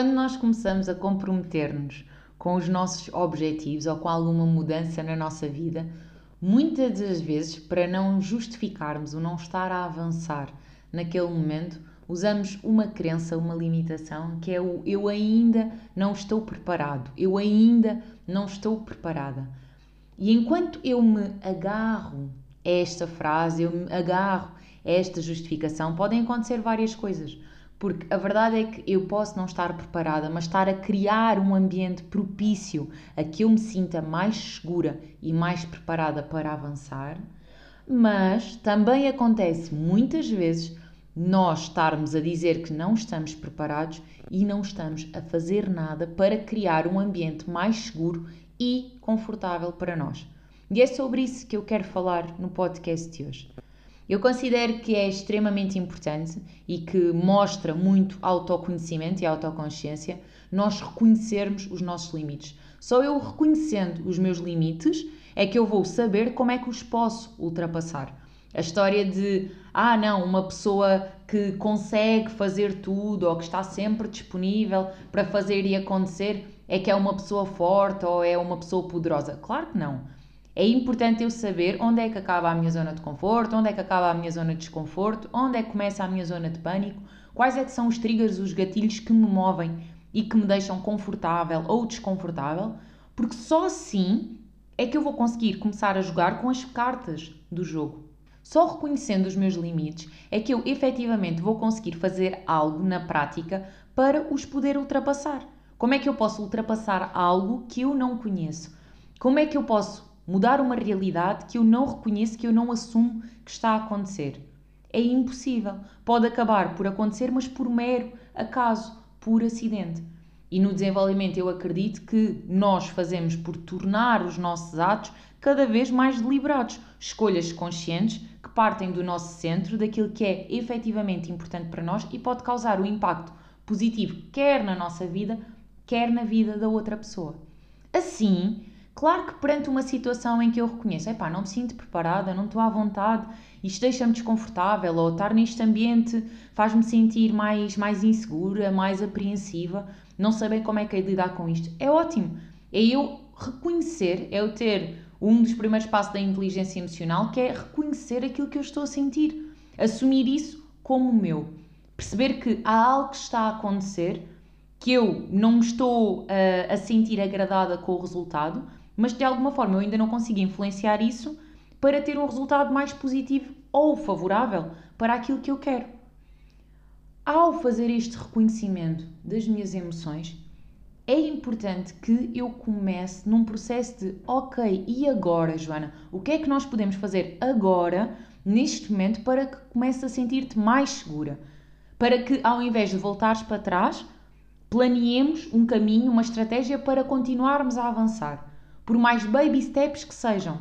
Quando nós começamos a comprometer-nos com os nossos objetivos ou com alguma mudança na nossa vida, muitas das vezes, para não justificarmos o não estar a avançar naquele momento, usamos uma crença, uma limitação, que é o eu ainda não estou preparado, eu ainda não estou preparada. E enquanto eu me agarro a esta frase, eu me agarro a esta justificação, podem acontecer várias coisas. Porque a verdade é que eu posso não estar preparada, mas estar a criar um ambiente propício a que eu me sinta mais segura e mais preparada para avançar. Mas também acontece muitas vezes nós estarmos a dizer que não estamos preparados e não estamos a fazer nada para criar um ambiente mais seguro e confortável para nós. E é sobre isso que eu quero falar no podcast de hoje. Eu considero que é extremamente importante e que mostra muito autoconhecimento e autoconsciência nós reconhecermos os nossos limites. Só eu reconhecendo os meus limites é que eu vou saber como é que os posso ultrapassar. A história de, ah, não, uma pessoa que consegue fazer tudo ou que está sempre disponível para fazer e acontecer é que é uma pessoa forte ou é uma pessoa poderosa. Claro que não. É importante eu saber onde é que acaba a minha zona de conforto, onde é que acaba a minha zona de desconforto, onde é que começa a minha zona de pânico, quais é que são os triggers, os gatilhos que me movem e que me deixam confortável ou desconfortável, porque só assim é que eu vou conseguir começar a jogar com as cartas do jogo. Só reconhecendo os meus limites é que eu efetivamente vou conseguir fazer algo na prática para os poder ultrapassar. Como é que eu posso ultrapassar algo que eu não conheço? Como é que eu posso mudar uma realidade que eu não reconheço, que eu não assumo que está a acontecer. É impossível. Pode acabar por acontecer, mas por mero acaso, por acidente. E no desenvolvimento eu acredito que nós fazemos por tornar os nossos atos cada vez mais deliberados, escolhas conscientes que partem do nosso centro, daquilo que é efetivamente importante para nós e pode causar um impacto positivo quer na nossa vida, quer na vida da outra pessoa. Assim, Claro que perante uma situação em que eu reconheço, epá, não me sinto preparada, não estou à vontade, isto deixa-me desconfortável, ou estar neste ambiente faz-me sentir mais, mais insegura, mais apreensiva, não sei bem como é que é lidar com isto. É ótimo. É eu reconhecer, é eu ter um dos primeiros passos da inteligência emocional, que é reconhecer aquilo que eu estou a sentir. Assumir isso como meu. Perceber que há algo que está a acontecer que eu não estou uh, a sentir agradada com o resultado, mas de alguma forma eu ainda não consigo influenciar isso para ter um resultado mais positivo ou favorável para aquilo que eu quero. Ao fazer este reconhecimento das minhas emoções, é importante que eu comece num processo de ok, e agora, Joana? O que é que nós podemos fazer agora, neste momento, para que comece a sentir-te mais segura? Para que, ao invés de voltares para trás, planeemos um caminho, uma estratégia para continuarmos a avançar por mais baby steps que sejam.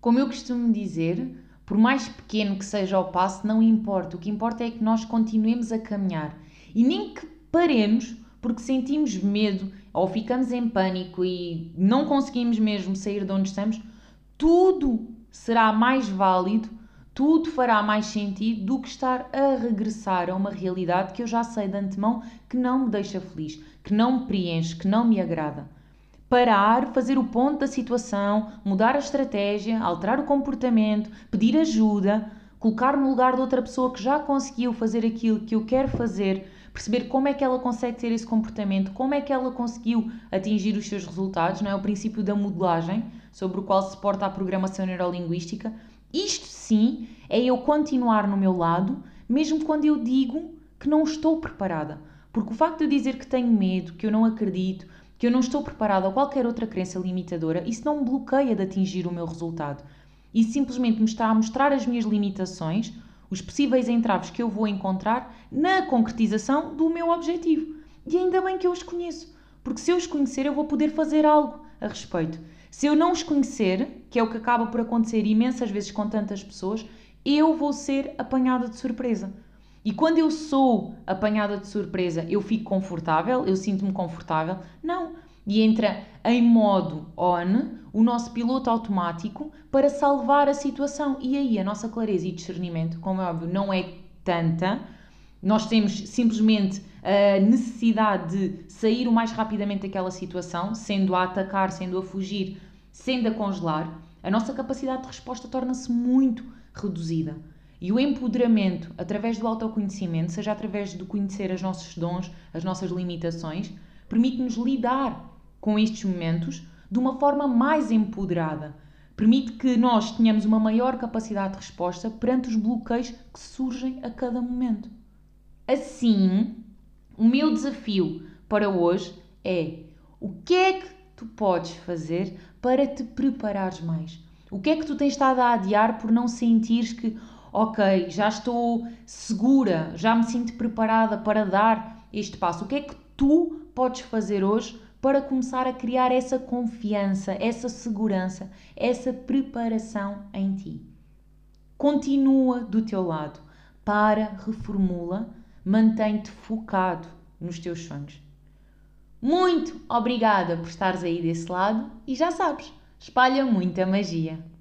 Como eu costumo dizer, por mais pequeno que seja o passo, não importa. O que importa é que nós continuemos a caminhar e nem que paremos porque sentimos medo ou ficamos em pânico e não conseguimos mesmo sair de onde estamos. Tudo será mais válido, tudo fará mais sentido do que estar a regressar a uma realidade que eu já sei de antemão que não me deixa feliz, que não me preenche, que não me agrada parar, fazer o ponto da situação, mudar a estratégia, alterar o comportamento, pedir ajuda, colocar-me no lugar de outra pessoa que já conseguiu fazer aquilo que eu quero fazer, perceber como é que ela consegue ter esse comportamento, como é que ela conseguiu atingir os seus resultados, não é? O princípio da modelagem, sobre o qual se porta a programação neurolinguística. Isto sim é eu continuar no meu lado, mesmo quando eu digo que não estou preparada. Porque o facto de eu dizer que tenho medo, que eu não acredito, que eu não estou preparado a qualquer outra crença limitadora, isso não me bloqueia de atingir o meu resultado. Isso simplesmente me está a mostrar as minhas limitações, os possíveis entraves que eu vou encontrar na concretização do meu objetivo. E ainda bem que eu os conheço, porque se eu os conhecer, eu vou poder fazer algo a respeito. Se eu não os conhecer, que é o que acaba por acontecer imensas vezes com tantas pessoas, eu vou ser apanhada de surpresa. E quando eu sou apanhada de surpresa, eu fico confortável, eu sinto-me confortável? Não. E entra em modo on o nosso piloto automático para salvar a situação. E aí a nossa clareza e discernimento, como é óbvio, não é tanta. Nós temos simplesmente a necessidade de sair o mais rapidamente daquela situação, sendo a atacar, sendo a fugir, sendo a congelar. A nossa capacidade de resposta torna-se muito reduzida. E o empoderamento através do autoconhecimento, seja através de conhecer os nossos dons, as nossas limitações, permite-nos lidar com estes momentos de uma forma mais empoderada. Permite que nós tenhamos uma maior capacidade de resposta perante os bloqueios que surgem a cada momento. Assim, o meu desafio para hoje é o que é que tu podes fazer para te preparares mais? O que é que tu tens estado a adiar por não sentires que, ok, já estou segura, já me sinto preparada para dar este passo? O que é que tu podes fazer hoje para começar a criar essa confiança, essa segurança, essa preparação em ti? Continua do teu lado, para, reformula, mantém-te focado nos teus sonhos. Muito obrigada por estares aí desse lado e já sabes, espalha muita magia.